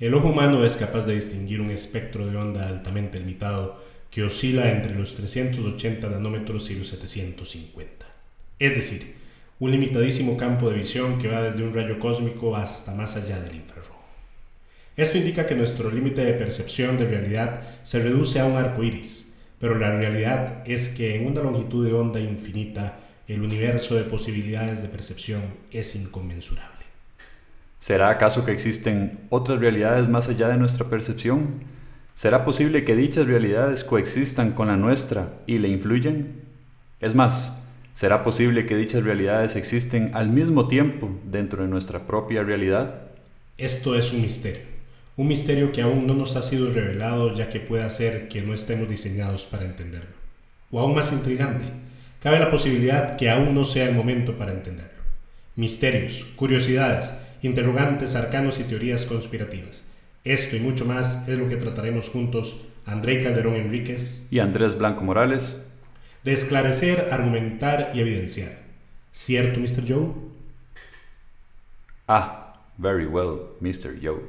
El ojo humano es capaz de distinguir un espectro de onda altamente limitado que oscila entre los 380 nanómetros y los 750. Es decir, un limitadísimo campo de visión que va desde un rayo cósmico hasta más allá del infrarrojo. Esto indica que nuestro límite de percepción de realidad se reduce a un arco iris, pero la realidad es que en una longitud de onda infinita el universo de posibilidades de percepción es inconmensurable. ¿Será acaso que existen otras realidades más allá de nuestra percepción? ¿Será posible que dichas realidades coexistan con la nuestra y le influyan? Es más, ¿será posible que dichas realidades existen al mismo tiempo dentro de nuestra propia realidad? Esto es un misterio, un misterio que aún no nos ha sido revelado ya que puede ser que no estemos diseñados para entenderlo. O aún más intrigante, cabe la posibilidad que aún no sea el momento para entenderlo. Misterios, curiosidades, interrogantes, arcanos y teorías conspirativas. Esto y mucho más es lo que trataremos juntos André Calderón Enríquez y Andrés Blanco Morales de esclarecer, argumentar y evidenciar. ¿Cierto, Mr. Joe? Ah, very well, Mr. Joe.